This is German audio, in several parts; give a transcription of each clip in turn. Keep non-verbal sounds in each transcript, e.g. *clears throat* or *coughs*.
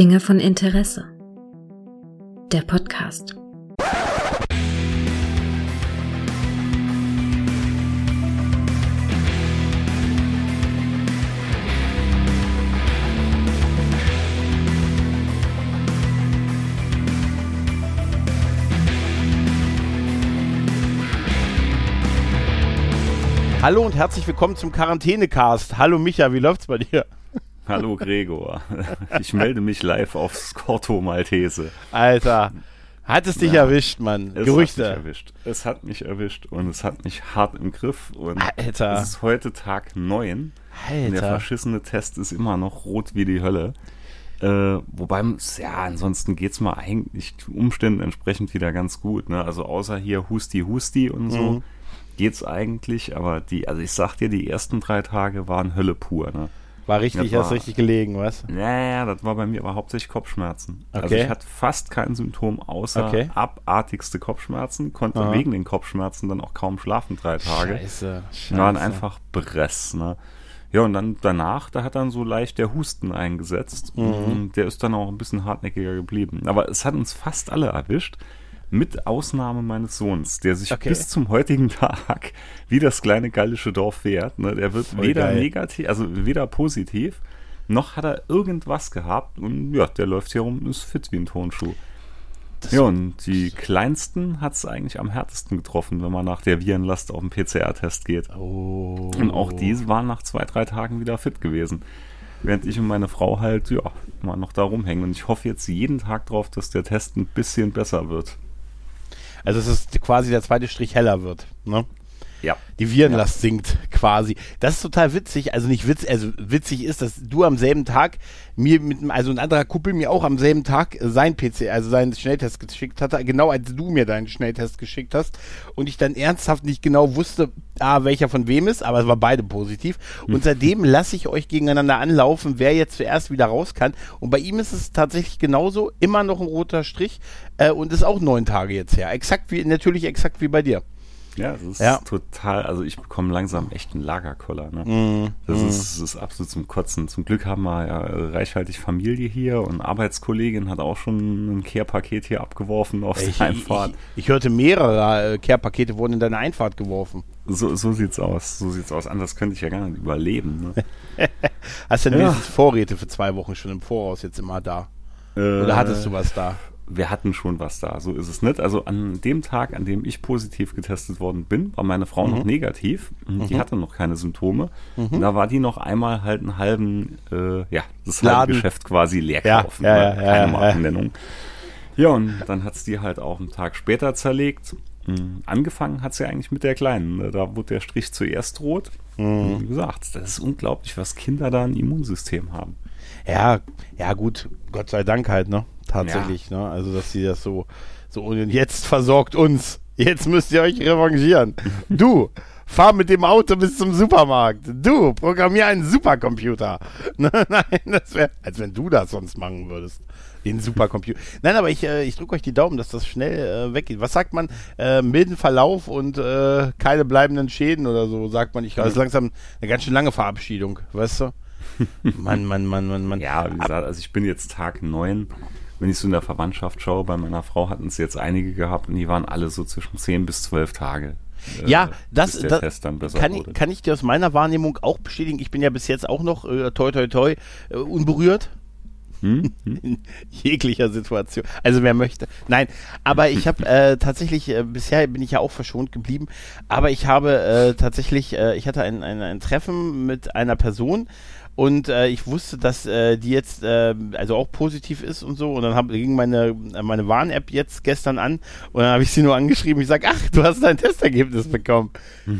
Dinge von Interesse. Der Podcast. Hallo und herzlich willkommen zum Quarantänecast. Hallo Micha, wie läuft's bei dir? Hallo Gregor. *laughs* Ich melde mich live auf Scorto Maltese. Alter, hat es dich Ja. erwischt, Mann. Es Gerüchte. hat mich erwischt. Es hat mich erwischt und es hat mich hart im Griff. Und Alter. es ist heute Tag 9. Und der Alter. verschissene Test ist immer noch rot wie die Hölle. Äh, wobei, ja, ansonsten geht's mal eigentlich Umständen entsprechend wieder ganz gut. Ne? Also außer hier Husti Husti und so Mhm. geht's eigentlich. Aber die, also ich sag dir, die ersten drei Tage waren Hölle pur. Ne? War richtig, Das hast war- richtig gelegen, was? Naja, das war bei mir aber hauptsächlich Kopfschmerzen. Also Okay. ich hatte fast kein Symptom außer Okay. abartigste Kopfschmerzen, konnte Aha. wegen den Kopfschmerzen dann auch kaum schlafen drei Tage. Scheiße. Scheiße. Waren einfach Bress, ne? Ja, und dann danach, da hat dann so leicht der Husten eingesetzt. Mhm. Und Der ist dann auch ein bisschen hartnäckiger geblieben. Aber es hat uns fast alle erwischt. Mit Ausnahme meines Sohns, der sich Okay. bis zum heutigen Tag wie das kleine gallische Dorf wehrt. Ne? Der wird Voll weder geil. negativ, also weder positiv, noch hat er irgendwas gehabt. Und ja, der läuft hier rum und ist fit wie ein Tonschuh. ja, und die Kleinsten hat es eigentlich am härtesten getroffen, wenn man nach der Virenlast auf den PCR-Test geht. Oh. Und auch diese waren nach zwei, drei Tagen wieder fit gewesen. Während ich und meine Frau halt, ja, mal noch da rumhängen. Und ich hoffe jetzt jeden Tag drauf, dass der Test ein bisschen besser wird. Also es ist quasi der zweite Strich heller wird, ne? Ja. Die Virenlast sinkt quasi. Das ist total witzig. Also nicht witzig, also witzig ist, dass du am selben Tag mir mit, einem- also ein anderer Kumpel mir auch am selben Tag sein PC, also seinen Schnelltest geschickt hatte, genau als du mir deinen Schnelltest geschickt hast und ich dann ernsthaft nicht genau wusste, ah, welcher von wem ist, aber es war beide positiv. Und seitdem lasse ich euch gegeneinander anlaufen, wer jetzt zuerst wieder raus kann. Und bei ihm ist es tatsächlich genauso, immer noch ein roter Strich äh, und ist auch neun Tage jetzt her. Exakt wie, natürlich exakt wie bei dir. Ja, das ist Ja. total, also ich bekomme langsam echt einen Lagerkoller. Ne? Mhm. Das, ist, das ist absolut zum Kotzen. Zum Glück haben wir ja äh, reichhaltig Familie hier und Arbeitskollegin hat auch schon ein Care-Paket hier abgeworfen auf Ich, ich, Einfahrt. ich, ich hörte, mehrere äh, Care-Pakete wurden in deine Einfahrt geworfen. So, so sieht's aus. So sieht's aus. Anders könnte ich ja gar nicht überleben. Ne? *laughs* Hast du denn Ja. wenigstens Vorräte für zwei Wochen schon im Voraus jetzt immer da? Oder hattest du was da? Wir hatten schon was da, so ist es nicht. Also an dem Tag, an dem ich positiv getestet worden bin, war meine Frau Mhm. noch negativ. Und Die hatte noch keine Symptome. Und da war die noch einmal halt einen halben, äh, ja, das halbe Geschäft quasi leer Ja, kaufen. ja, ne? ja, ja, keine. Markennennung. Ja, und dann hat's die halt auch einen Tag später zerlegt. Mhm. Angefangen hat's ja eigentlich mit der Kleinen. ne? Da wurde der Strich zuerst rot. Mhm. Wie gesagt, das ist unglaublich, was Kinder da ein Immunsystem haben. Ja, ja gut, Gott sei Dank halt, ne? Tatsächlich, ne? Also, dass sie das so, so, und jetzt versorgt uns. Jetzt müsst ihr euch revanchieren. Du, fahr mit dem Auto bis zum Supermarkt. Du, programmier einen Supercomputer. *laughs* Ne, Nein, das wäre, als wenn du das sonst machen würdest. Den Supercomputer. *laughs* Nein, aber ich, äh, ich drücke euch die Daumen, dass das schnell äh, weggeht. Was sagt man? Äh, milden Verlauf und äh, keine bleibenden Schäden oder so, sagt man. Ich glaube, das ist langsam eine ganz schön lange Verabschiedung, weißt du? *laughs* Mann, Mann, Mann, Mann, Mann. Ja, wie gesagt, also ich bin jetzt Tag 9. Wenn ich so in der Verwandtschaft schaue, bei meiner Frau hatten es jetzt einige gehabt und die waren alle so zwischen 10 bis 12 Tage. äh, Ja, das, der das besser kann, ich, kann ich dir aus meiner Wahrnehmung auch bestätigen. Ich bin ja bis jetzt auch noch äh, toi toi toi äh, unberührt. Hm? *laughs* In jeglicher Situation. Also wer möchte. Nein, aber ich habe äh, tatsächlich, äh, bisher bin ich ja auch verschont geblieben, aber ich habe äh, tatsächlich, äh, ich hatte ein, ein, ein Treffen mit einer Person und äh, ich wusste, dass äh, die jetzt äh, also auch positiv ist und so. Und dann hab, ging meine, meine Warn-App jetzt gestern an. Und dann habe ich sie nur angeschrieben, ich sage, ach, du hast dein Testergebnis bekommen.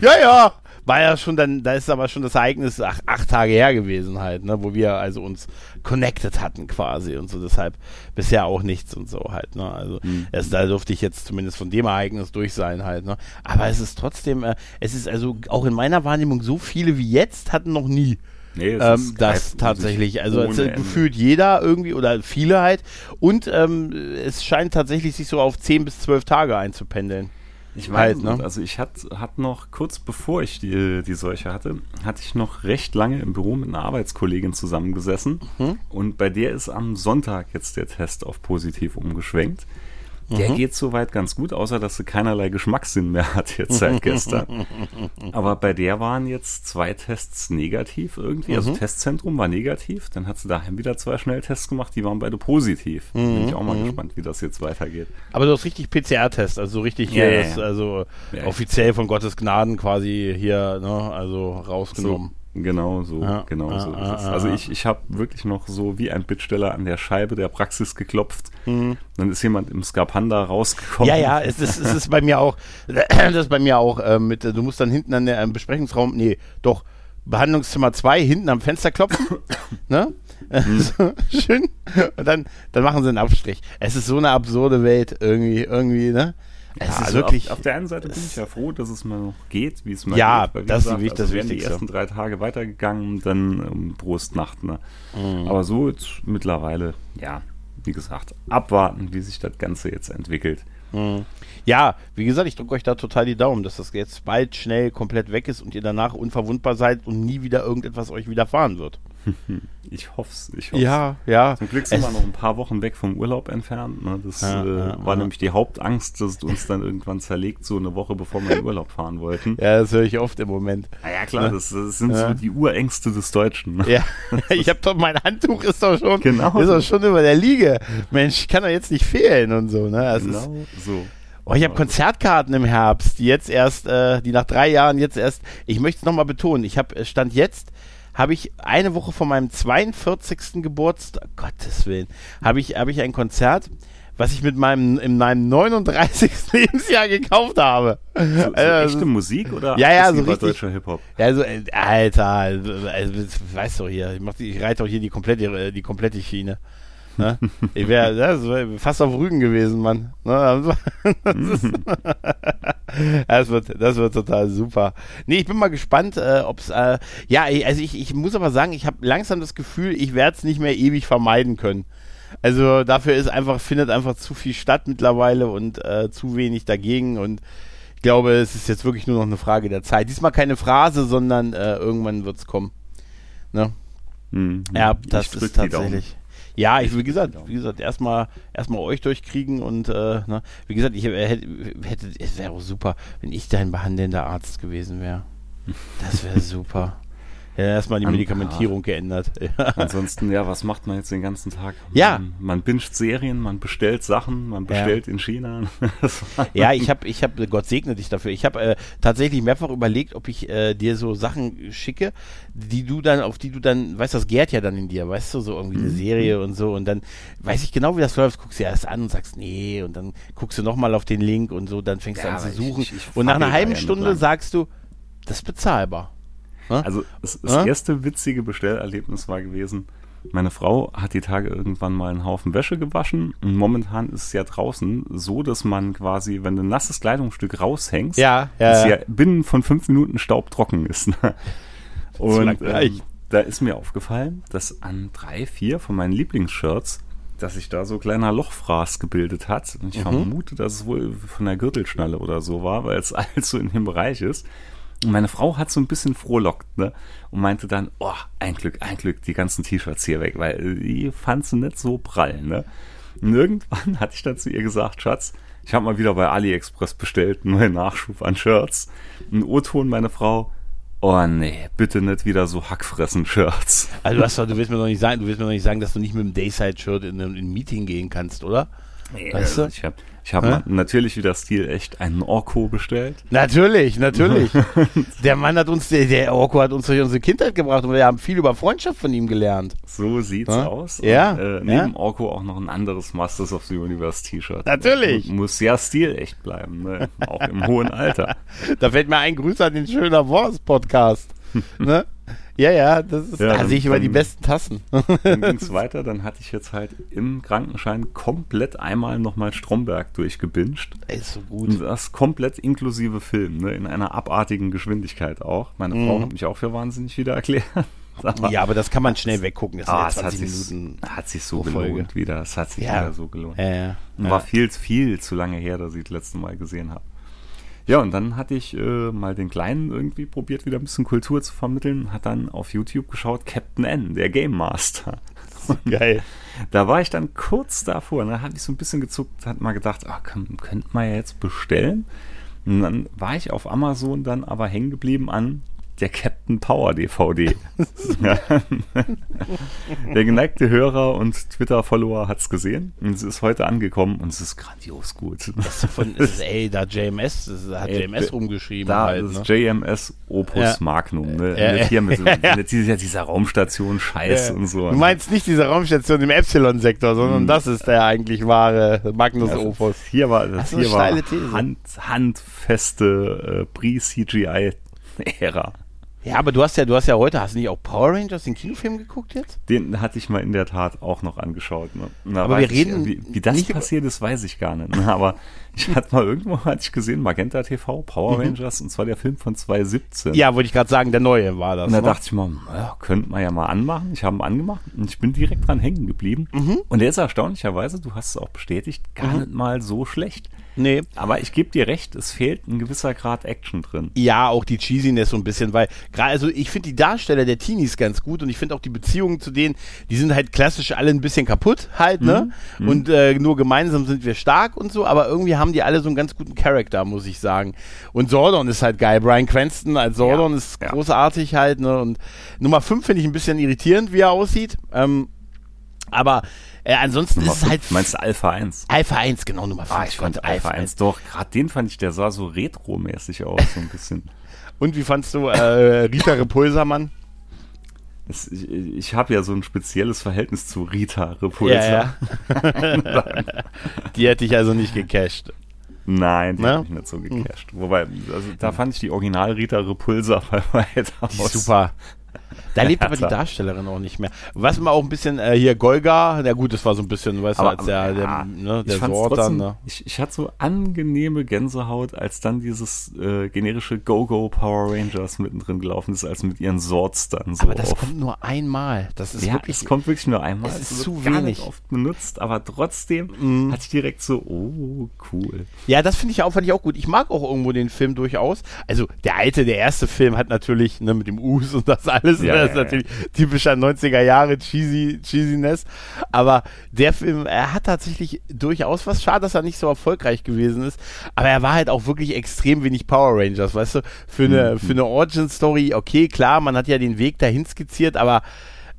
Ja, ja, war ja schon dann, da ist aber schon das Ereignis ach, acht Tage her gewesen halt, ne, wo wir also uns connected hatten quasi und so, deshalb bisher auch nichts und so halt, ne, also es, da durfte ich jetzt zumindest von dem Ereignis durch sein halt, ne, aber es ist trotzdem, äh, es ist also auch in meiner Wahrnehmung so viele wie jetzt hatten noch nie. Nee, Ähm, ist- das greift um tatsächlich, also gefühlt jeder irgendwie oder viele halt und ähm, es scheint tatsächlich sich so auf 10 bis 12 Tage einzupendeln. Ich weiß, halt, ne? also ich hatte hat noch, kurz bevor ich die, die Seuche hatte, hatte ich noch recht lange im Büro mit einer Arbeitskollegin zusammengesessen mhm. und bei der ist am Sonntag jetzt der Test auf positiv umgeschwenkt. Der mhm. geht soweit ganz gut, außer dass sie keinerlei Geschmackssinn mehr hat jetzt seit *laughs* gestern. Aber bei der waren jetzt zwei Tests negativ irgendwie. Also mhm. Also Testzentrum war negativ, dann hat sie daheim wieder zwei Schnelltests gemacht, die waren beide positiv. Mhm. Bin ich auch mal mhm. gespannt, wie das jetzt weitergeht. Aber du hast richtig PCR-Test, also richtig ja, hier, ja, ja. also offiziell von Gottes Gnaden quasi hier, ne, also rausgenommen. So. Genau so, ja, genau so ist es. Also ich, ich habe wirklich noch so wie ein Bittsteller an der Scheibe der Praxis geklopft. Mhm. Dann ist jemand im Skapanda rausgekommen. Ja, ja, es ist, es ist bei mir auch, *clears throat* das ist bei mir auch äh, mit, du musst dann hinten an der im Besprechungsraum, nee, doch, Behandlungszimmer 2 hinten am Fenster klopfen. *coughs* ne? Mhm. *laughs* so, schön. Und dann, dann machen sie einen Abstrich. Es ist so eine absurde Welt irgendwie, irgendwie, ne? Es ja, ist also wirklich, auf, auf, der einen Seite bin ich ja froh, dass es mal noch geht, wie es mal ja, geht. Ja, das gesagt, ist also das die ersten drei Tage weitergegangen, dann um Brustnacht. Ne? Mhm. Aber so jetzt mittlerweile, ja, wie gesagt, abwarten, wie sich das Ganze jetzt entwickelt. Mhm. Ja, wie gesagt, ich drücke euch da total die Daumen, dass das jetzt bald schnell komplett weg ist und ihr danach unverwundbar seid und nie wieder irgendetwas euch widerfahren wird. *laughs* Ich hoffe es. Ich hoff's. Ja, ja. Zum Glück sind wir noch ein paar Wochen weg vom Urlaub entfernt. Ne? Das ja, äh, ja, war ja. nämlich die Hauptangst, dass es uns dann irgendwann zerlegt, so eine Woche bevor wir in Urlaub fahren wollten. Ja, das höre ich oft im Moment. Na ja, klar, das, das sind so die Urängste des Deutschen. Ne? Ja, *laughs* *laughs* ich habe doch, mein Handtuch ist doch schon, genau. ist doch schon über der Liege. Mensch, kann doch jetzt nicht fehlen und so. Ne? Das genau ist, so. Oh, ich habe Konzertkarten im Herbst, die jetzt erst, äh, die nach drei Jahren jetzt erst, ich möchte es nochmal betonen, ich habe, Stand jetzt, habe ich eine Woche vor meinem 42. Geburtstag, Gottes Willen, habe ich, hab ich ein Konzert, was ich mit meinem in meinem 39. *laughs* Lebensjahr gekauft habe. So, so also, echte Musik oder ja, ja, so richtig, deutscher Hip-Hop? Ja, so, äh, Alter, also, weißt du hier, ich, mach, ich reite doch hier die komplette, äh, die komplette Schiene. Ne? Ich wäre wär fast auf Rügen gewesen, Mann. Ne? *laughs* Das, ist, *laughs* das, wird, das wird total super. Nee, ich bin mal gespannt, äh, ob es. Äh, ja, also ich, ich muss aber sagen, ich habe langsam das Gefühl, ich werde es nicht mehr ewig vermeiden können. Also dafür ist einfach, findet einfach zu viel statt mittlerweile und äh, zu wenig dagegen und ich glaube, es ist jetzt wirklich nur noch eine Frage der Zeit. Diesmal keine Phrase, sondern äh, irgendwann wird es kommen. Ne? Mhm. Ja, das ist tatsächlich. Ja, ich, wie gesagt, wie gesagt, erstmal erstmal euch durchkriegen und äh, ne, wie gesagt, ich hätte, hätte es wäre super, wenn ich dein behandelnder Arzt gewesen wäre. Das wäre super. Ja, erstmal die Medikamentierung *laughs* ja. geändert. Ansonsten, ja, was macht man jetzt den ganzen Tag? Ja. Man, man binscht Serien, man bestellt Sachen, man bestellt ja. in China. *laughs* ja, ich habe, ich habe, Gott segne dich dafür. Ich habe äh, tatsächlich mehrfach überlegt, ob ich äh, dir so Sachen schicke, die du dann, auf die du dann, weißt du, das gärt ja dann in dir, weißt du, so irgendwie eine mhm. Serie und so und dann weiß ich genau, wie das läuft, guckst du erst an und sagst, nee, und dann guckst du nochmal auf den Link und so, dann fängst du an zu suchen ich, ich und nach einer halben Stunde sagst du, das ist bezahlbar. Also das, das erste witzige Bestellerlebnis war gewesen, meine Frau hat die Tage irgendwann mal einen Haufen Wäsche gewaschen und momentan ist es ja draußen so, dass man quasi, wenn du ein nasses Kleidungsstück raushängst, ja, ja, es ja binnen von fünf Minuten staubtrocken ist. Ne? *laughs* Und ähm, da ist mir aufgefallen, dass an drei, vier von meinen Lieblingsshirts, dass sich da so kleiner Lochfraß gebildet hat. Und ich mhm. vermute, dass es wohl von der Gürtelschnalle oder so war, weil es *laughs* so in dem Bereich ist. Und meine Frau hat so ein bisschen frohlockt, ne? Und meinte dann, oh, ein Glück, ein Glück, die ganzen T-Shirts hier weg, weil die fand sie nicht so prall, ne? Und irgendwann *laughs* hatte ich dann zu ihr gesagt, Schatz, ich habe mal wieder bei AliExpress bestellt, einen neuen Nachschub an Shirts. Ein O-Ton, meine Frau, Oh nee, bitte nicht wieder so Hackfressen-Shirts. *laughs* Also doch, du willst mir doch nicht sagen, du willst mir doch nicht sagen, dass du nicht mit dem Dayside-Shirt in, in ein Meeting gehen kannst, oder? Nee, weißt du? ich habe ich habe natürlich wieder Stil echt einen Orko bestellt. Natürlich, natürlich. *laughs* der Mann hat uns, der, der Orko hat uns durch unsere Kindheit gebracht und wir haben viel über Freundschaft von ihm gelernt. So sieht's ja? aus. Ja. Und, äh, neben ja. Orko auch noch ein anderes Masters of the Universe T-Shirt. Natürlich. Und muss ja Stil echt bleiben, ne? auch im hohen Alter. *laughs* Da fällt mir ein Grüß an den Schöner Wurst Podcast. *laughs* ne? Ja, ja, das ist, ja, da sehe ich immer die besten Tassen. Dann *laughs* ging es weiter, dann hatte ich jetzt halt im Krankenschein komplett einmal nochmal Stromberg durchgebinged. Ist so gut. Und das komplett inklusive Film, ne, in einer abartigen Geschwindigkeit auch. Meine mhm. Frau hat mich auch für wahnsinnig wieder erklärt. *laughs* Aber ja, aber das kann man schnell weggucken. Das ah, es hat sich, hat sich so gelohnt wieder. Es hat sich ja. wieder so gelohnt. Ja, ja. War viel, viel zu lange her, dass ich das letzte Mal gesehen habe. Ja, und dann hatte ich äh, mal den Kleinen irgendwie probiert, wieder ein bisschen Kultur zu vermitteln. Hat dann auf YouTube geschaut, Captain N, der Game Master. Geil. Da war ich dann kurz davor. Und dann hatte ich so ein bisschen gezuckt, hat mal gedacht, ach, komm, könnte man ja jetzt bestellen. Und dann war ich auf Amazon dann aber hängen geblieben an der Captain Power DVD. *laughs* der geneigte Hörer und Twitter-Follower hat es gesehen und es ist heute angekommen und es ist grandios gut. Das ist von, ist, ey, da JMS, das hat Ey, JMS rumgeschrieben. Da halt, ist ne? JMS Opus Ja. Magnum. Ne? Ja, ja. hier mit *laughs* mit dieser, dieser Raumstation Scheiß und so. Du meinst nicht diese Raumstation im Epsilon-Sektor, sondern Hm. das ist der eigentlich wahre Magnus Opus. Hier war, Das das hier war. Hand, handfeste äh, Pre-CGI-Ära. Ja, aber du hast ja, du hast ja heute, hast du nicht auch Power Rangers, den Kinofilm geguckt jetzt? Den hatte ich mal in der Tat auch noch angeschaut. Ne? Da Aber wir reden ich, wie, wie das passiert ist, weiß ich gar nicht. Ne? Aber ich hatte mal irgendwo hatte ich gesehen, Magenta TV, Power Rangers, und zwar der Film von 2017. Mhm. Ja, wollte ich gerade sagen, der neue war das. Und da ne? dachte ich mal, ja, könnte man ja mal anmachen. Ich habe ihn angemacht und ich bin direkt dran hängen geblieben. Mhm. Und der ist erstaunlicherweise, du hast es auch bestätigt, gar nicht mal so schlecht. Nee. Aber ich gebe dir recht, es fehlt ein gewisser Grad Action drin. Ja, auch die Cheesiness so ein bisschen, weil gerade, also ich finde die Darsteller der Teenies ganz gut und ich finde auch die Beziehungen zu denen, die sind halt klassisch alle ein bisschen kaputt halt, ne? Mhm. Und äh, nur gemeinsam sind wir stark und so, aber irgendwie haben die alle so einen ganz guten Charakter, muss ich sagen. Und Sordon ist halt geil. Brian Cranston als Sordon Ja, ist ja. großartig halt, ne? Und Nummer 5 finde ich ein bisschen irritierend, wie er aussieht. Ähm, aber äh, ansonsten Nummer ist es halt meinst du Alpha 1? Alpha 1, genau, Nummer 5. Ah, ich fand Alpha 1 doch, gerade den fand ich, der sah so retro-mäßig aus, so ein bisschen. *laughs* Und wie fandst du äh, Rita Repulsa, Mann? Es, ich ich habe ja so ein spezielles Verhältnis zu Rita Repulsa. Ja, ja. *laughs* die hätte ich also nicht gecasht. Nein, die Ne? hab ich nicht so gecasht. Wobei, also da fand ich die Original Rita Repulsa bei *laughs* weiter ist super. Da lebt aber die. *laughs* Darstellerin auch nicht mehr. Was mal auch ein bisschen, äh, hier Golga, na gut, das war so ein bisschen, weißt du, Aber- als der, der, ja, ne, ich der fand's Sort trotzdem, dann, ne? ich, ich hatte so angenehme Gänsehaut, als dann dieses äh, generische Go-Go Power Rangers mittendrin gelaufen ist, als mit ihren Swords dann so Aber das auf. kommt nur einmal. Das ist ja, wirklich, es kommt wirklich nur einmal. es ist wird zu wenig. nicht oft benutzt, aber trotzdem Mhm. hatte ich direkt so, oh, cool. ja, das finde ich auch, fand ich auch gut. Ich mag auch irgendwo den Film durchaus. Also, der alte, der erste Film hat natürlich, ne, mit dem Us und das alles, ne, das ja, ist natürlich typischer 90er Jahre Cheesy, Cheesiness. Aber der Film, er hat tatsächlich durchaus was. Schade, dass er nicht so erfolgreich gewesen ist. Aber er war halt auch wirklich extrem wenig Power Rangers, weißt du? Für eine, für eine Origin-Story, okay, klar, man hat ja den Weg dahin skizziert, aber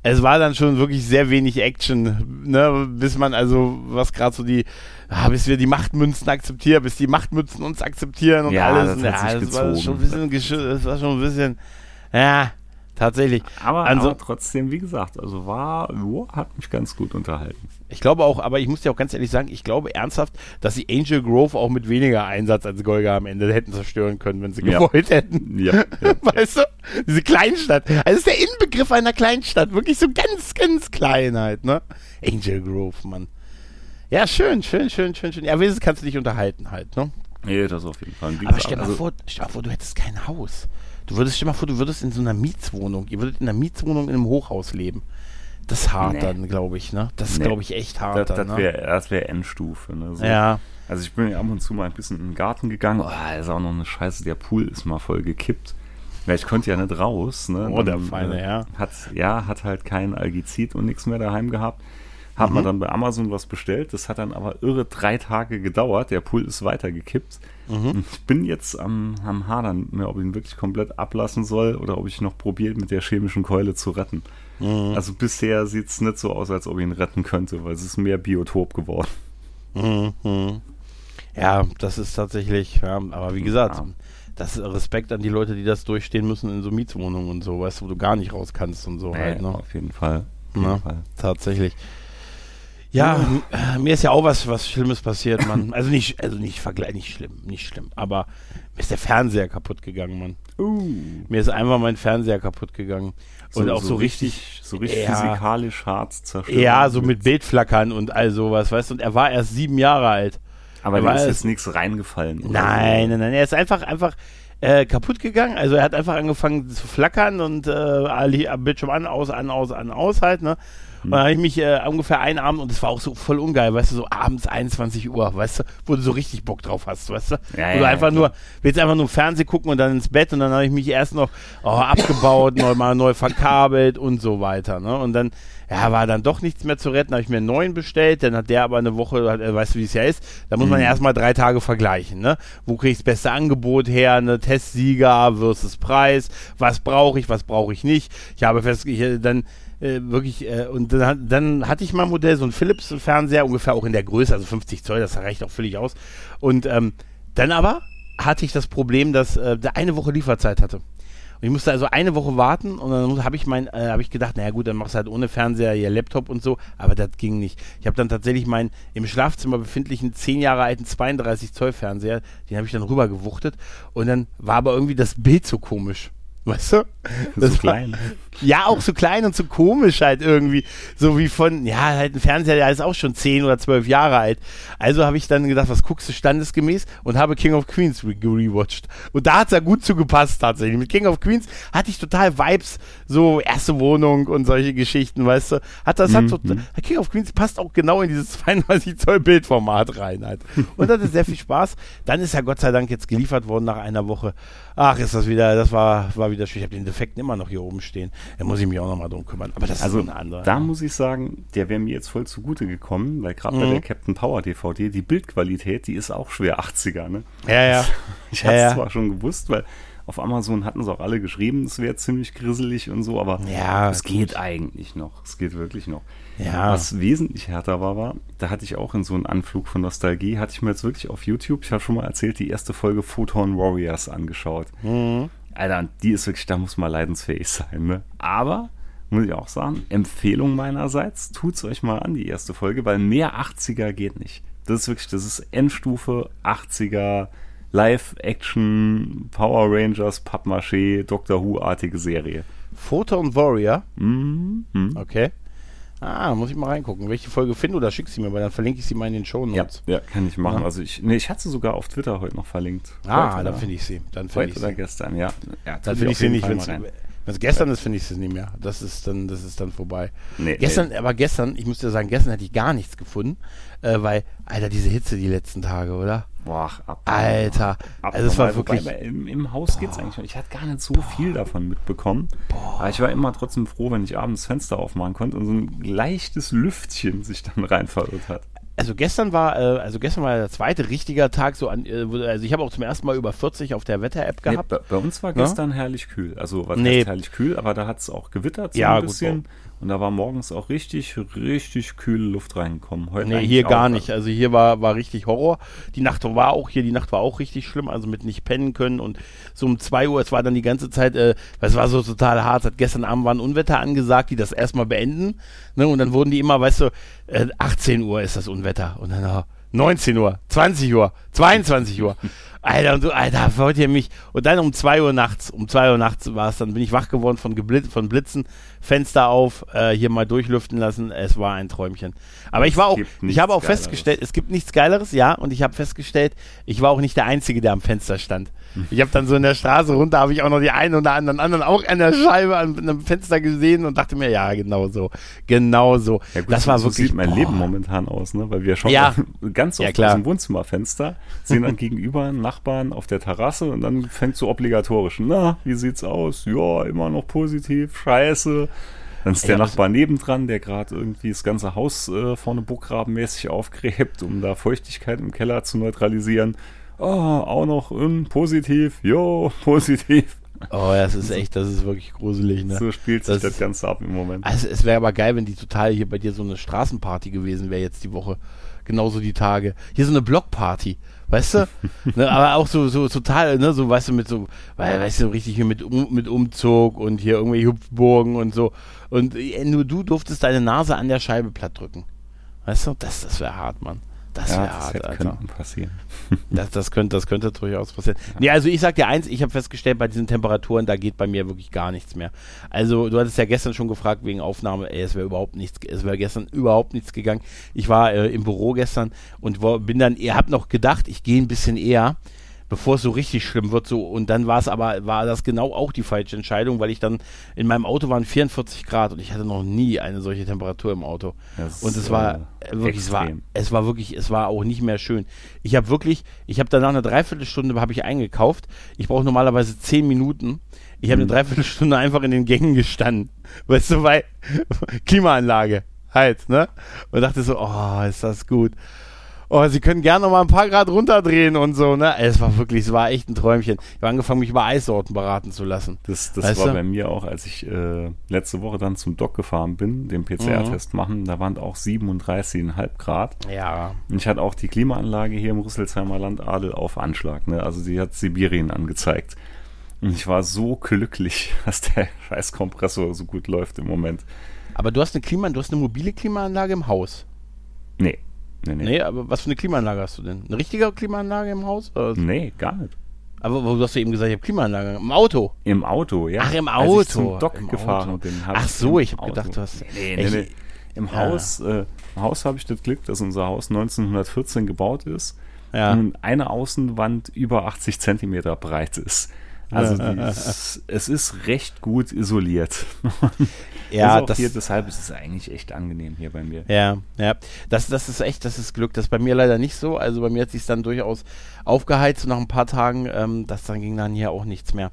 es war dann schon wirklich sehr wenig Action, ne, bis man also, was gerade so die, ah, bis wir die Machtmünzen akzeptieren, bis die Machtmünzen uns akzeptieren und Ja, alles. das sich das war schon ein bisschen, das war schon ein bisschen, ja, tatsächlich. Aber, Also- aber trotzdem, wie gesagt, also war, jo, hat mich ganz gut unterhalten. Ich glaube auch, aber ich muss dir auch ganz ehrlich sagen, ich glaube ernsthaft, dass sie Angel Grove auch mit weniger Einsatz als Golga am Ende hätten zerstören können, wenn sie Ja. gewollt hätten. Ja, ja, *laughs* Weißt du? Diese Kleinstadt. Also das ist der Inbegriff einer Kleinstadt. Wirklich so ganz, ganz klein halt, ne? Angel Grove, Mann. Ja, schön, schön, schön, schön, schön. Ja, wenigstens kannst du dich unterhalten halt, ne? Nee, das auf jeden Fall. Wie Aber stell mal also- vor, stell mal vor, du hättest kein Haus. Du würdest, stell mal vor, du würdest in so einer Mietswohnung, ihr würdet in einer Mietswohnung in einem Hochhaus leben. Das ist hart Nee. dann, glaube ich, ne? Das ist, Nee. glaube ich, echt hart Das, dann, das ne? wäre das wär Endstufe. Ne? So. Ja. Also ich bin ja ab und zu mal ein bisschen in den Garten gegangen. Oh, da ist auch noch eine Scheiße, der Pool ist mal voll gekippt. Weil ich konnte ja nicht raus. Ne? Oh, der feine Herr. Hat, ja, hat halt kein Algizid und nichts mehr daheim gehabt. Hat Mhm. man dann bei Amazon was bestellt. Das hat dann aber irre drei Tage gedauert. Der Pool ist weitergekippt. Mhm. Ich bin jetzt am, am Hadern mit mir, ob ich ihn wirklich komplett ablassen soll oder ob ich noch probiert, mit der chemischen Keule zu retten. Mhm. Also bisher sieht es nicht so aus, als ob ich ihn retten könnte, weil es ist mehr Biotop geworden. Mhm, mhm. Ja, das ist tatsächlich, ja, aber wie gesagt, Ja. das Respekt an die Leute, die das durchstehen müssen in so Mietswohnungen und so, weißt du, wo du gar nicht raus kannst und so halt, Nee, ne? Auf jeden Fall. Auf jeden Ne? Fall. Tatsächlich. Ja, äh, mir ist ja auch was, was Schlimmes passiert, Mann. *laughs* Also nicht, also nicht vergleich, nicht schlimm, nicht schlimm. Aber mir ist der Fernseher kaputt gegangen, Mann. Mir ist einfach mein Fernseher kaputt gegangen. Und auch so, richtig, so richtig Ja. physikalisch hart zerstört. ja, so mit Bildflackern und all sowas, weißt du. Und er war erst sieben Jahre alt. Aber Er da ist jetzt nichts reingefallen. oder Nein, nein, nein. Er ist einfach, einfach äh, kaputt gegangen. Also er hat einfach angefangen zu flackern und äh, Bildschirm an, aus, an, aus, an, aus halt, ne? Und dann habe ich mich äh, ungefähr einen Abend, und das war auch so voll ungeil, weißt du, so abends 21 Uhr, weißt du, wo du so richtig Bock drauf hast, weißt du? Ja, wo du einfach nur, willst einfach nur Fernsehen gucken und dann ins Bett und dann habe ich mich erst noch oh, abgebaut, neu, mal neu verkabelt und so weiter. Ne? Und dann ja, war dann doch nichts mehr zu retten, habe ich mir einen neuen bestellt, dann hat der aber eine Woche, hat- äh, weißt du, wie es ja ist, da muss man Mhm. ja erstmal drei Tage vergleichen, ne? Wo kriege ich das beste Angebot her, ne? Testsieger versus Preis, was brauche ich, was brauche ich nicht. Ich habe fest, ich, äh, dann äh, wirklich, äh, und dann, dann hatte ich mal ein Modell, so ein Philips-Fernseher, ungefähr auch in der Größe, also 50 Zoll, das reicht auch völlig aus. Und ähm, dann aber hatte ich das Problem, dass äh, der eine Woche Lieferzeit hatte. Und ich musste also eine Woche warten und dann habe ich mein, äh, habe ich gedacht, naja gut, dann machst du halt ohne Fernseher ihr Laptop und so, aber das ging nicht. Ich habe dann tatsächlich meinen im Schlafzimmer befindlichen 10 Jahre alten 32 Zoll Fernseher, den habe ich dann rübergewuchtet und dann war aber irgendwie das Bild so komisch. *laughs* Weißt du? So war- klein. Ja, auch so klein und so komisch halt irgendwie. So wie von, ja, halt ein Fernseher, der ist auch schon 10 oder 12 Jahre alt. Also habe ich dann gedacht, was guckst du standesgemäß und habe King of Queens re rewatcht. Und da hat's ja gut zugepasst tatsächlich. Mit King of Queens hatte ich total Vibes, so erste Wohnung und solche Geschichten, weißt du. Hat das hat so, King of Queens passt auch genau in dieses *laughs* 32 Zoll Bildformat rein halt. Und hatte sehr viel Spaß. Dann ist ja Gott sei Dank jetzt geliefert worden nach einer Woche. Ach, ist das wieder, das war, war wieder schön. Ich habe den Defekten immer noch hier oben stehen. Da muss ich mich auch nochmal drum kümmern. Aber das Also ist eine andere. da muss ich sagen, der wäre mir jetzt voll zugute gekommen, weil gerade bei Mhm. der Captain Power DVD, die Bildqualität, die ist auch schwer 80er, ne? ja, ja. Ich Ja, hatte es ja. zwar schon gewusst, weil auf Amazon hatten sie auch alle geschrieben, es wäre ziemlich grisselig und so, aber Ja, es geht eigentlich noch. Es geht wirklich noch. Ja. Was wesentlich härter war, war, da hatte ich auch in so einen Anflug von Nostalgie, hatte ich mir jetzt wirklich auf YouTube, ich habe schon mal erzählt, die erste Folge Photon Warriors angeschaut. Mhm. Alter, die ist wirklich, da muss man leidensfähig sein, ne? Aber, muss ich auch sagen, Empfehlung meinerseits, tut's euch mal an, die erste Folge, weil mehr 80er geht nicht. Das ist wirklich, das ist Endstufe 80er, Live-Action, Power Rangers, Pappmaché, Doctor Who-artige Serie. Photon Warrior. Mhm. mhm. Okay. Ah, muss ich mal reingucken. Welche Folge finde oder schick sie mir, weil dann verlinke ich sie mal in den Show Ja, Notes. ja, kann ich machen. Ja. Also ich, nee, ich hatte sie sogar auf Twitter heute noch verlinkt. Ah, heute, dann finde ich sie. Dann Heute ich oder sie. gestern, ja. ja Dann finde ich sie nicht. Wenn es gestern ist, finde ich sie nicht mehr. Das ist dann, das ist dann vorbei. Nee, Gestern, aber gestern, ich muss dir sagen, gestern hätte ich gar nichts gefunden, äh, weil, Alter, diese Hitze die letzten Tage, oder? Boah, ab, Alter, ab, also es war wirklich. wobei Im, Im Haus geht's eigentlich noch. Ich hatte gar nicht so viel davon mitbekommen. Aber ich war immer trotzdem froh, wenn ich abends Fenster aufmachen konnte und so ein leichtes Lüftchen sich dann *laughs* rein verirrt hat. Also gestern war, äh, also gestern war der zweite richtiger Tag so an, äh, also ich habe auch zum ersten Mal über 40 auf der Wetter-App Nee, gehabt. bei, bei uns war Ja? gestern herrlich kühl. Also was Nee. herrlich kühl, aber da hat es auch gewittert so Ja, ein gut, bisschen. Und da war morgens auch richtig, richtig kühle Luft reingekommen. Heute Nee, hier gar nicht. Also hier war, war richtig Horror. Die Nacht war auch hier, die Nacht war auch richtig schlimm, also mit nicht pennen können und so um 2 Uhr, es war dann die ganze Zeit, äh, es war so total hart. Hat gestern Abend war ein Unwetter angesagt, die das erstmal beenden. Ne, und dann wurden die immer, weißt du, äh, 18 Uhr ist das Unwetter. Und dann äh, 19 Uhr, 20 Uhr, 22 Uhr. Alter, und du, Alter, wollt ihr mich. Und dann um 2 Uhr nachts, um 2 Uhr nachts war es, dann bin ich wach geworden von, Geblitz, von Blitzen, Fenster auf, äh, hier mal durchlüften lassen. Es war ein Träumchen. Aber ich war auch, ich habe auch Geileres. festgestellt, es gibt nichts Geileres, ja, und ich habe festgestellt, ich war auch nicht der Einzige, der am Fenster stand. Ich habe dann so in der Straße runter, habe ich auch noch die einen oder anderen anderen auch an der Scheibe an einem Fenster gesehen und dachte mir, ja, genau so, genau so. Ja gut, das war so wirklich sieht mein boah. Leben momentan aus, ne? Weil wir schauen Ja. *laughs* ganz oft Ja, klar. aus dem Wohnzimmerfenster, sehen dann gegenüber *laughs* einen Nachbarn auf der Terrasse und dann fängt so obligatorisch, na, wie sieht's aus? Ja, immer noch positiv, scheiße. Dann ist der Ja, Nachbar nebendran, der gerade irgendwie das ganze Haus äh, vorne burggrabenmäßig aufgräbt, um da Feuchtigkeit im Keller zu neutralisieren. Oh, auch noch ähm, positiv, jo, *laughs* positiv. Oh, das ist echt, das ist wirklich gruselig, ne? So spielt sich Das das, Ganze ab im Moment. Also es wäre aber geil, wenn die total hier bei dir so eine Straßenparty gewesen wäre jetzt die Woche. Genauso die Tage. Hier so eine Blockparty, weißt du? ne, aber auch so, so total, ne, so, weißt du, mit so, weißt du, richtig hier mit, mit Umzug und hier irgendwelche Hüpfburgen und so. Und äh, nur du durftest deine Nase an der Scheibe platt drücken. Weißt du? Das, das wäre hart, Mann. Das ja, wäre das hart, Alter. könnte passieren. *laughs* Das, das, könnte, das könnte durchaus passieren. Nee, also ich sag dir eins, ich habe festgestellt, bei diesen Temperaturen, da geht bei mir wirklich gar nichts mehr. Also du hattest ja gestern schon gefragt wegen Aufnahme, ey, es wäre überhaupt nichts, es wäre gestern überhaupt nichts gegangen. Ich war äh, im Büro gestern und war, bin dann, ihr habt noch gedacht, ich gehe ein bisschen eher, bevor es so richtig schlimm wird. So und dann war es aber war das genau auch die falsche Entscheidung, weil ich dann in meinem Auto waren 44 Grad und ich hatte noch nie eine solche Temperatur im Auto. Das und es war äh, wirklich, es war, es war wirklich, es war auch nicht mehr schön. Ich habe wirklich, ich habe danach eine Dreiviertelstunde habe ich eingekauft. Ich brauche normalerweise 10 Minuten. Ich habe eine Mhm. Dreiviertelstunde einfach in den Gängen gestanden. *laughs* Weißt du, weil *laughs* Klimaanlage halt, ne? Und dachte so, oh, ist das gut. Oh, sie können gerne noch mal ein paar Grad runterdrehen und so, ne? Es war wirklich, es war echt ein Träumchen. Ich habe angefangen, mich über Eissorten beraten zu lassen. Das, das Weißt war du? bei mir auch, als ich äh, letzte Woche dann zum Doc gefahren bin, den PCR-Test machen, da waren auch 37,5 Grad. Ja. Und ich hatte auch die Klimaanlage hier im Rüsselsheimer Landadel auf Anschlag. Ne? Also sie hat Sibirien angezeigt. Und ich war so glücklich, *laughs* dass der scheiß Kompressor so gut läuft im Moment. Aber du hast eine Klima, du hast eine mobile Klimaanlage im Haus. Nee. Nee, nee. Nee, aber was für eine Klimaanlage hast du denn? Eine richtige Klimaanlage im Haus? Oder- Nee, gar nicht. Aber wo- du hast ja eben gesagt, ich habe Klimaanlage im Auto. Im Auto, ja. Ach, im Als ich Auto. zum Doc Im gefahren Auto. und den Ach so, ich hab Auto. gedacht, du hast- Nee, nee, nee. Im Ja. Haus, äh, im Haus habe ich das Glück, dass unser Haus 1914 gebaut ist Ja. und eine Außenwand über 80 Zentimeter breit ist. Also die *laughs* ist, es ist recht gut isoliert. *laughs* Ja, das, hier, deshalb ist es eigentlich echt angenehm hier bei mir. ja, ja. Das, das ist echt, das ist Glück. Das ist bei mir leider nicht so. Also bei mir hat sich dann durchaus aufgeheizt und nach ein paar Tagen, ähm, das dann ging dann hier auch nichts mehr.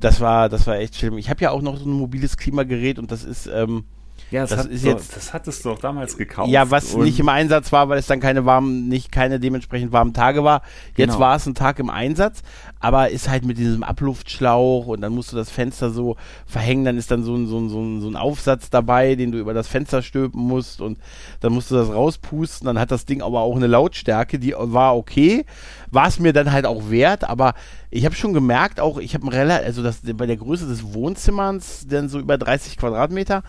Das war, das war echt schlimm. Ich habe ja auch noch so ein mobiles Klimagerät und das ist, ähm, Ja, Das hat ist doch, jetzt- das hattest du doch damals gekauft. Ja, was nicht im Einsatz war, weil es dann keine warmen, nicht keine dementsprechend warmen Tage war. Jetzt Genau. war es ein Tag im Einsatz, aber ist halt mit diesem Abluftschlauch und dann musst du das Fenster so verhängen, dann ist dann so ein, so ein, so ein, so ein Aufsatz dabei, den du über das Fenster stülpen musst und dann musst du das rauspusten, dann hat das Ding aber auch eine Lautstärke, die war okay, war es mir dann halt auch wert, aber ich habe schon gemerkt, auch ich habe ein relativ, also das bei der Größe des Wohnzimmers, dann so über 30 Quadratmeter,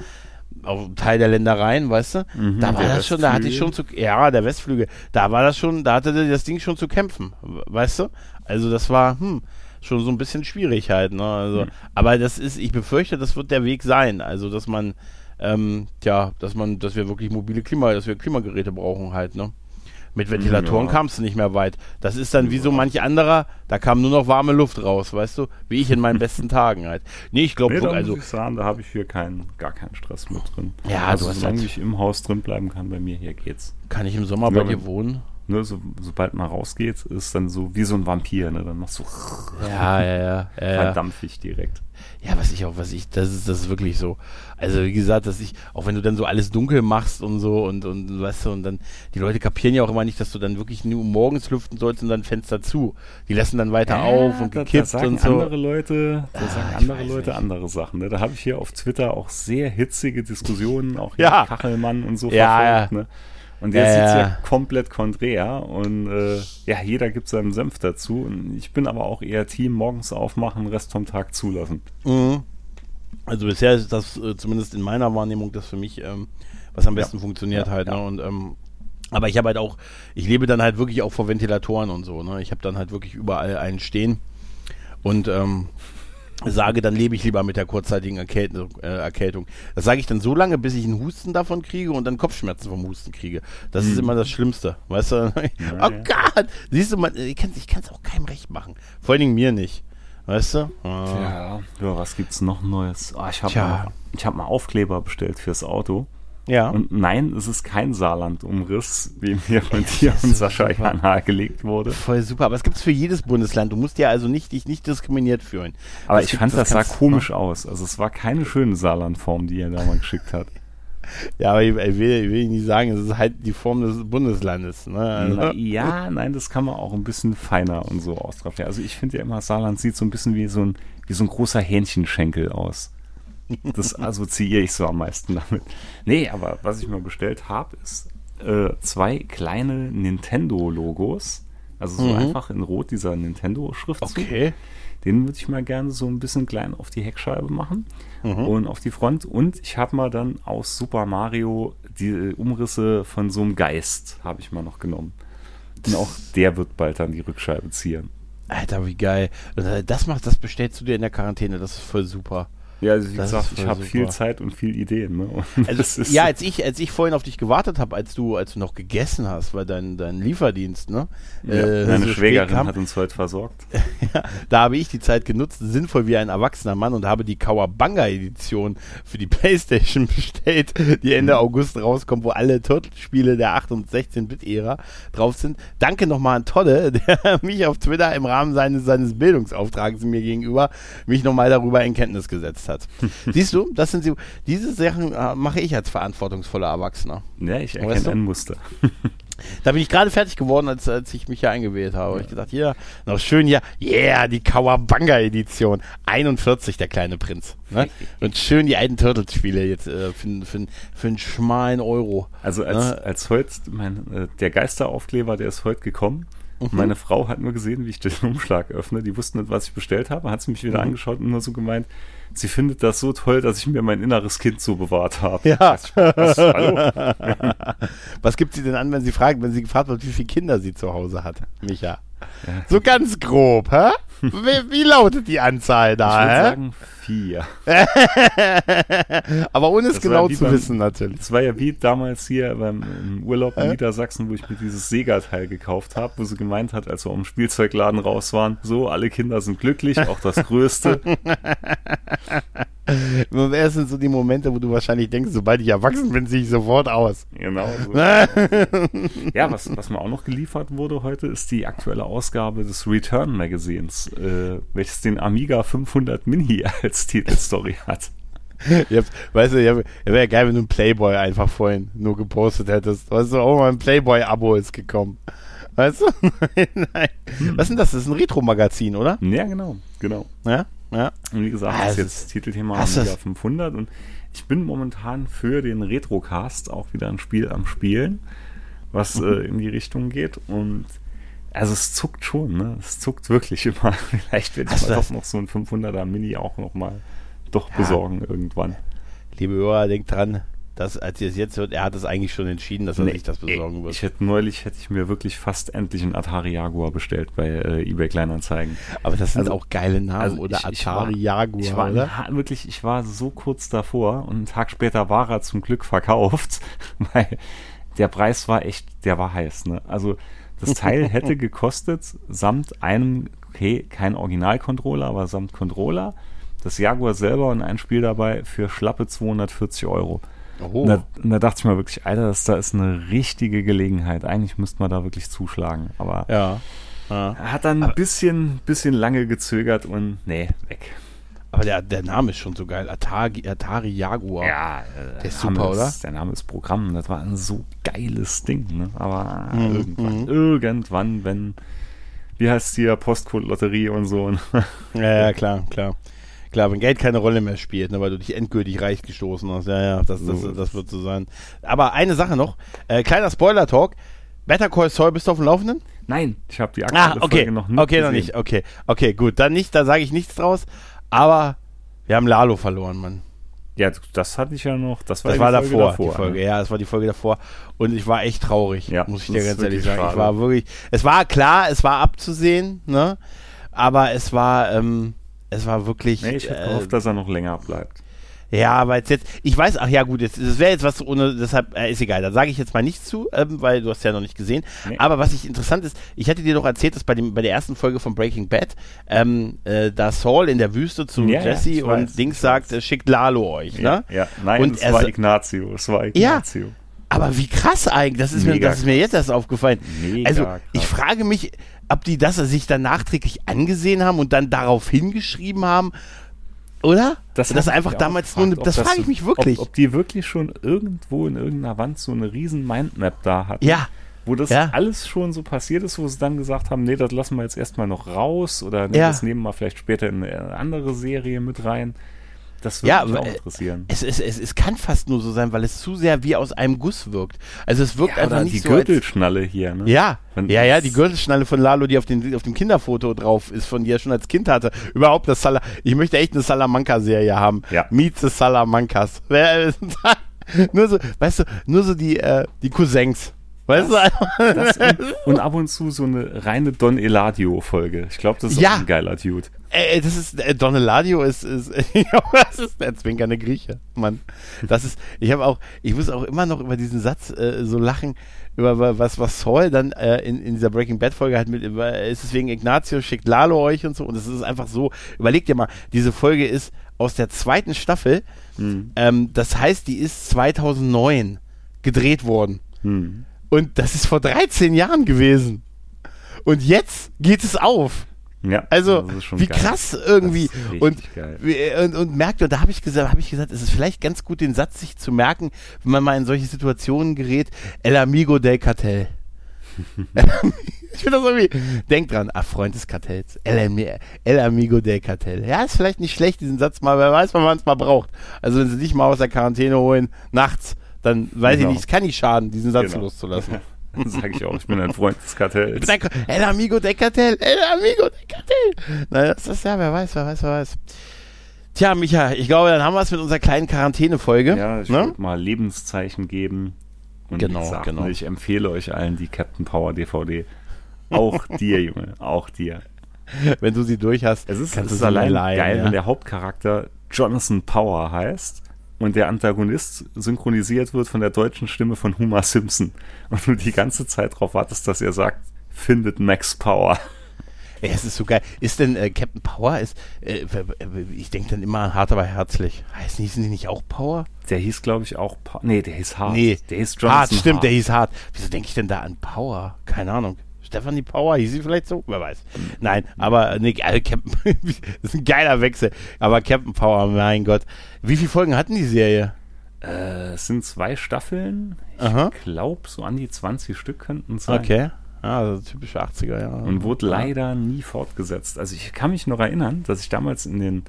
auf Teil der Ländereien, weißt du, Mhm, da war das schon, da hatte ich schon zu, ja, der Westflügel, da war das schon, da hatte das Ding schon zu kämpfen, weißt du? Also das war, hm, schon so ein bisschen schwierig halt, ne? Also, Hm. aber das ist, ich befürchte, das wird der Weg sein, also dass man, ähm, ja, dass man, dass wir wirklich mobile Klima, dass wir Klimageräte brauchen halt, ne? Mit Ventilatoren Ja. kamst du nicht mehr weit. Das ist dann wie so manch anderer, da kam nur noch warme Luft raus, weißt du? Wie ich in meinen *laughs* besten Tagen halt. Nee, ich glaube, Nee, also, ich sagen, da habe ich hier keinen, gar keinen Stress mit drin. Ja, also, du hast solange halt- ich im Haus drin bleiben kann, bei mir hier geht's. kann ich im Sommer Ja, bei dir wohnen? Ne, so, sobald man rausgeht, ist dann so wie so ein Vampir, ne? Dann machst du Ja, ja, ja. ja, ja. verdampf ich direkt. Ja, was ich auch, was ich, das ist, das ist wirklich so. Also wie gesagt, dass ich, auch wenn du dann so alles dunkel machst und so und, und weißt du, und dann, die Leute kapieren ja auch immer nicht, dass du dann wirklich nur morgens lüften sollst und dann Fenster zu. Die lassen dann weiter auf und da, da gekippt sagen und so. andere Leute, da sagen ich andere Leute nicht. andere Sachen. Ne? Da habe ich hier auf Twitter auch sehr hitzige Diskussionen, auch Ja. Kachelmann und so Ja, verfolgt. ja. Ne? Und der Ja, sieht ja. ja komplett konträr und äh, ja, jeder gibt seinen Senf dazu. Und ich bin aber auch eher Team morgens aufmachen, Rest vom Tag zulassen. Mhm. Also bisher ist das äh, zumindest in meiner Wahrnehmung das für mich, ähm, was am Ja. besten funktioniert Ja, halt. ja. Ne? Und ähm, aber ich habe halt auch, ich lebe dann halt wirklich auch vor Ventilatoren und so. Ne? Ich habe dann halt wirklich überall einen stehen und ähm, sage, dann lebe ich lieber mit der kurzzeitigen Erkältung. Äh, Erkältung. Das sage ich dann so lange, bis ich einen Husten davon kriege und dann Kopfschmerzen vom Husten kriege. Das ist Mhm. immer das Schlimmste, weißt du? *laughs* oh ja. Gott! Siehst du, man, ich kann es auch keinem recht machen. Vor allen Dingen mir nicht. Weißt du? Ah. Ja. ja, was gibt's noch Neues? Ah, ich habe mal, ich hab mal Aufkleber bestellt fürs Auto. Ja. Und nein, es ist kein Saarland-Umriss, wie mir von dir das und Sascha ja nahegelegt wurde. Voll super, aber es gibt es für jedes Bundesland. Du musst ja also nicht dich nicht diskriminiert fühlen. Aber Es ich fand, das, sah kannst- komisch aus. Also es war keine schöne Saarland-Form, die er da mal geschickt hat. Ja, aber ich, ich, will, ich will nicht sagen, es ist halt die Form des Bundeslandes. Ne? Also, ja, nein, das kann man auch ein bisschen feiner und so austrafen. Also ich finde ja immer, Saarland sieht so ein bisschen wie so ein, wie so ein großer Hähnchenschenkel aus. Das assoziiere ich so am meisten damit. Nee, aber was ich mal bestellt habe, ist äh, zwei kleine Nintendo-Logos. Also so Mhm. einfach in Rot dieser Nintendo-Schriftzug. okay. Den würde ich mal gerne so ein bisschen klein auf die Heckscheibe machen Mhm. und auf die Front. Und ich habe mal dann aus Super Mario die Umrisse von so einem Geist, habe ich mal noch genommen. Und auch der wird bald dann die Rückscheibe zieren. Alter, wie geil. Und, äh, Das macht, das bestellst du dir in der Quarantäne. Das ist voll super. Ja, also wie Das gesagt, ich habe viel. Zeit und viel Ideen. Ne? Und Also, ja, als ich, als ich vorhin auf dich gewartet habe, als du, als du noch gegessen hast, weil dein, dein Lieferdienst, ne? ja, äh, meine so Schwägerin hat uns heute versorgt. *laughs* da habe ich die Zeit genutzt, sinnvoll wie ein erwachsener Mann und habe die Kawabanga-Edition für die *laughs* Playstation bestellt, die Ende August rauskommt, wo alle Turtle-Spiele der 8- und 16-Bit-Ära drauf sind. Danke nochmal an Todde, *laughs* der mich auf Twitter im Rahmen seines, seines Bildungsauftrags mir gegenüber mich nochmal darüber in Kenntnis gesetzt hat. Siehst du, das sind sie, diese Sachen äh, mache ich als verantwortungsvoller Erwachsener. Ja, ich Weißt erkenne du? ein Muster. Da bin ich gerade fertig geworden, als, als ich mich hier eingewählt habe. Hab Ich gedacht, hier, noch schön hier, yeah, die Kawabanga-Edition. 41, der kleine Prinz. Ne? Und schön die alten Turtles-Spiele jetzt äh, für, für, für einen schmalen Euro. Also als, Ne? als heute, mein, äh, der Geisteraufkleber, der ist heute gekommen. Mhm. Meine Frau hat nur gesehen, wie ich den *laughs* Umschlag öffne. Die wusste nicht, was ich bestellt habe. Hat sie mich wieder Mhm. angeschaut und nur so gemeint, sie findet das so toll, dass ich mir mein inneres Kind so bewahrt habe. Ja. Was, hallo? *laughs* Was gibt sie denn an, wenn sie fragt, wenn sie gefragt wird, wie viele Kinder sie zu Hause hat? Micha. So ganz grob, hä? Wie, wie lautet die Anzahl Ich da, würde hä? sagen vier. *laughs* Aber ohne es Das genau zu beim- wissen, natürlich. Das war ja wie damals hier beim im Urlaub in Niedersachsen, wo ich mir dieses Sega-Teil gekauft habe, wo sie gemeint hat, als wir am Spielzeugladen raus waren, so, alle Kinder sind glücklich, auch das Größte. *laughs* Das sind so die Momente, wo du wahrscheinlich denkst, sobald ich erwachsen bin, sehe ich sofort aus. Genau so. *laughs* Ja, was, was mir auch noch geliefert wurde heute, ist die aktuelle Ausgabe des Return Magazins, äh, welches den Amiga 500 Mini *laughs* als Titelstory hat. Ich hab, weißt du, wäre geil, wenn du ein Playboy einfach vorhin nur gepostet hättest. Weißt du, oh, mein Playboy-Abo ist gekommen. Weißt du? *laughs* Nein, nein. Was ist denn das? Das ist ein Retro-Magazin, oder? Ja, genau, genau. Ja, ja. Und wie gesagt, Ah, das ist jetzt Titelthema hast Amiga das- 500 und ich bin momentan für den Retrocast auch wieder ein Spiel am Spielen, was Mhm. äh, in die Richtung geht und also es zuckt schon, ne? Es zuckt wirklich *laughs* immer. Vielleicht werde ich mal doch noch so ein 500er Mini auch noch mal doch Ja. besorgen irgendwann. Liebe Hörer, denkt dran, dass, als ihr es jetzt hört, er hat es eigentlich schon entschieden, dass er Nee, sich das besorgen wird. Ich hätte neulich hätte ich mir wirklich fast endlich einen Atari Jaguar bestellt bei äh, eBay Kleinanzeigen. Aber das sind Also- auch geile Namen, also oder? ich- ich Atari war- Jaguar, Ich war oder? wirklich, ich war so kurz davor und einen Tag später war er zum Glück verkauft, *laughs* weil der Preis war echt, der war heiß. Ne? Also das Teil *laughs* hätte gekostet samt einem, okay, kein Original-Controller, aber samt Controller, das Jaguar selber und ein Spiel dabei für schlappe 240 Euro. Oh. Und, da, und da dachte ich mir wirklich, Alter, das da ist eine richtige Gelegenheit. Eigentlich müsste man da wirklich zuschlagen. Aber Ja. ja. er hat dann ein bisschen, bisschen lange gezögert und nee, weg. Aber der, der Name ist schon so geil. Atari, Atari Jaguar. Ja, Der ist super, oder? Ist, der Name ist Programm. Das war ein so geiles Ding. Ne? Aber Mhm, irgendwann, irgendwann, wenn, wie heißt die ja, Postcode-Lotterie und so. ne? Ja, ja, klar, klar. Klar, wenn Geld keine Rolle mehr spielt, ne, weil du dich endgültig reich gestoßen hast. Ja, ja, das, das, So. das wird so sein. Aber eine Sache noch. Äh, kleiner Spoiler-Talk. Better Call Saul, bist du auf dem Laufenden? Nein, ich habe die aktuelle Ah, okay. Folge noch nicht okay, noch gesehen. nicht. Okay, okay, gut. Dann nicht, da sage ich nichts draus. Aber wir haben Lalo verloren, Mann. Ja, das hatte ich ja noch. Das war, Das die war Folge davor, die Folge. ne? Ja, das war die Folge davor. Und ich war echt traurig, Ja, muss ich das dir ganz ehrlich sagen. Ich war wirklich, es war klar, es war abzusehen, ne? Aber es war, ähm, es war wirklich. Nee, ich hätte äh, gehofft, dass er noch länger bleibt. Ja, weil jetzt, ich weiß, ach ja, gut, jetzt, das wäre jetzt was ohne, deshalb, äh, ist egal, da sage ich jetzt mal nichts zu, ähm, weil du hast ja noch nicht gesehen. Nee. Aber was ich interessant ist, ich hatte dir doch erzählt, dass bei, dem, bei der ersten Folge von Breaking Bad, ähm, äh, da Saul in der Wüste zu Ja, ja, Jesse und weiß, Dings sagt, äh, schickt Lalo euch, ne? Ja, nein, Und es er war Ignazio. Es war Ignazio. Aber wie krass eigentlich, das ist, mir, das ist mir jetzt erst aufgefallen. Mega also, krass. ich frage mich, ob die das sich dann nachträglich angesehen haben und dann darauf hingeschrieben haben, oder? Das, ich einfach damals nur, gefragt, das, ob frage ich mich wirklich. Ob, ob die wirklich schon irgendwo in irgendeiner Wand so eine riesen Mindmap da hatten. ja, Wo das Ja. alles schon so passiert ist, wo sie dann gesagt haben, nee, das lassen wir jetzt erstmal noch raus oder nee, Ja. das nehmen wir vielleicht später in eine andere Serie mit rein. Das würde Ja, mich auch interessieren. Es, es, es, es kann fast nur so sein, weil es zu sehr wie aus einem Guss wirkt. Also es wirkt Ja, einfach nicht die so als, Gürtelschnalle hier, ne? Ja, Wenn- ja, ja, die Gürtelschnalle von Lalo, die auf, den, auf dem Kinderfoto drauf ist, von die er schon als Kind hatte. Überhaupt das Sala Ich möchte echt eine Salamanca-Serie haben. Ja. Meet the Salamancas. *laughs* Nur so, weißt du, nur so die, äh, die Cousins. Weißt du, Das *laughs* und, und ab und zu so eine reine Don Eladio-Folge. Ich glaube, das ist Ja. auch ein geiler Dude. Äh, das ist äh, Don Eladio ist, ist *laughs* das ist der zwinkernde Grieche, Mann. Das ist, ich habe auch, ich muss auch immer noch über diesen Satz äh, so lachen, über wa- was was Saul dann äh, in, in dieser Breaking Bad Folge hat mit, über, ist es wegen Ignazio schickt Lalo euch und so und es ist einfach so. Überleg dir mal, diese Folge ist aus der zweiten Staffel. Hm. Ähm, das heißt, die ist 2009 gedreht worden Hm. Und das ist vor 13 Jahren gewesen. Und jetzt geht es auf. Ja, Also, wie geil. krass irgendwie. Und, und, und merkt, und da habe ich gesagt, habe ich gesagt, es ist vielleicht ganz gut, den Satz sich zu merken, wenn man mal in solche Situationen gerät. El amigo del Cartel. *laughs* ich finde das irgendwie. Denk dran, ah, Freund des Kartells. El, El amigo del Cartel. Ja, ist vielleicht nicht schlecht, diesen Satz mal, wer weiß, wann man es mal braucht. Also, wenn sie dich mal aus der Quarantäne holen, nachts, dann weiß Genau. ich nicht, es kann nicht schaden, diesen Satz Genau. loszulassen. *laughs* Sag ich auch, ich bin ein Freund des Kartells. Sag, El amigo del cartel, el amigo del cartel. Na, das ist ja, wer weiß, wer weiß, wer weiß. Tja, Micha, ich glaube, dann haben wir es mit unserer kleinen Quarantäne-Folge. Ja, ich ne? würde mal Lebenszeichen geben. Und Genau, ich, sag, genau. ich empfehle euch allen die Captain Power DVD. Auch *laughs* dir, Junge, auch dir. Wenn du sie durch hast, Es ist, kannst es ist allein leihen, geil, ja. wenn der Hauptcharakter Jonathan Power heißt und der Antagonist synchronisiert wird von der deutschen Stimme von Homer Simpson und du die ganze Zeit darauf wartest, dass er sagt, findet Max Power. Ey, es ist so geil. Ist denn äh, Captain Power ist, äh, ich denke dann immer an hart, aber herzlich. Heißen hießen die nicht auch Power? Der hieß, glaube ich, auch Power. Nee, der hieß Hart. Nee, der hieß Jonathan Hart, stimmt, Hart. der hieß hart. Wieso denke ich denn da an Power? Keine Ahnung. Stephanie Power, hieß sie vielleicht so? Wer weiß. Nein, aber nee, äh, Captain, *laughs* das ist ein geiler Wechsel. Aber Captain Power, mein Gott. Wie viele Folgen hatten die Serie? Äh, es sind zwei Staffeln. Ich glaube, so an die 20 Stück könnten es sein. Okay. Ja, also typische 80er, ja. Und wurde leider nie fortgesetzt. Also ich kann mich noch erinnern, dass ich damals in den,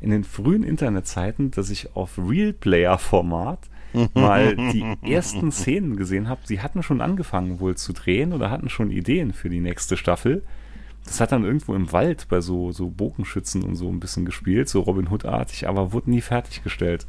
in den frühen Internetzeiten, dass ich auf Real Player Format mal die ersten Szenen gesehen habe. Sie hatten schon angefangen wohl zu drehen oder hatten schon Ideen für die nächste Staffel. Das hat dann irgendwo im Wald bei so, so Bogenschützen und so ein bisschen gespielt, so Robin Hood-artig, aber wurde nie fertiggestellt.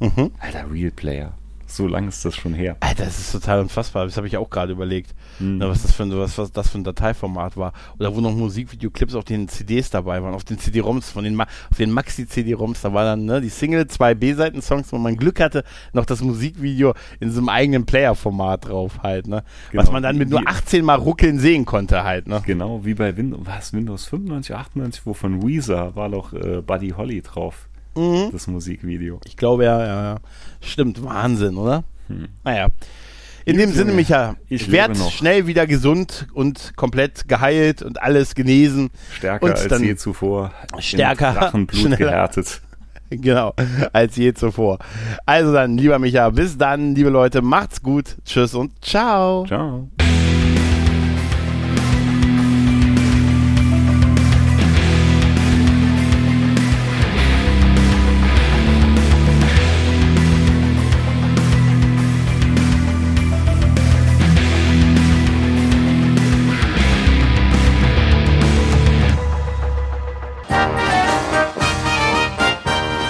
Mhm. Alter, Real Player. So lange ist das schon her. Alter, das ist total unfassbar. Das habe ich auch gerade überlegt, Mhm. na, was, das für ein, was, was das für ein Dateiformat war. Oder wo noch Musikvideoclips auf den CDs dabei waren, auf den CD-ROMs, von den, Ma auf den Maxi-CD-ROMs. Da war dann ne, die Single, zwei B-Seiten-Songs, wo man Glück hatte, noch das Musikvideo in so einem eigenen Player-Format drauf halt. Ne? was Genau. man dann mit nur Wie- 18 Mal ruckeln sehen konnte halt. Ne? Genau, wie bei Windows, was, Windows 95, 98, wo von Weezer war doch äh, Buddy Holly drauf, Mhm. das Musikvideo. Ich glaube ja, ja, ja. Stimmt, Wahnsinn, oder? Hm. Naja. In dem Junge, Sinne, Micha, ich werd lebe noch. schnell wieder gesund und komplett geheilt und alles genesen. Stärker Und als je zuvor. stärker, Drachenblut schneller. gehärtet. *laughs* Genau, als je zuvor. Also dann, lieber Micha, bis dann, liebe Leute, macht's gut. Tschüss und ciao. Ciao.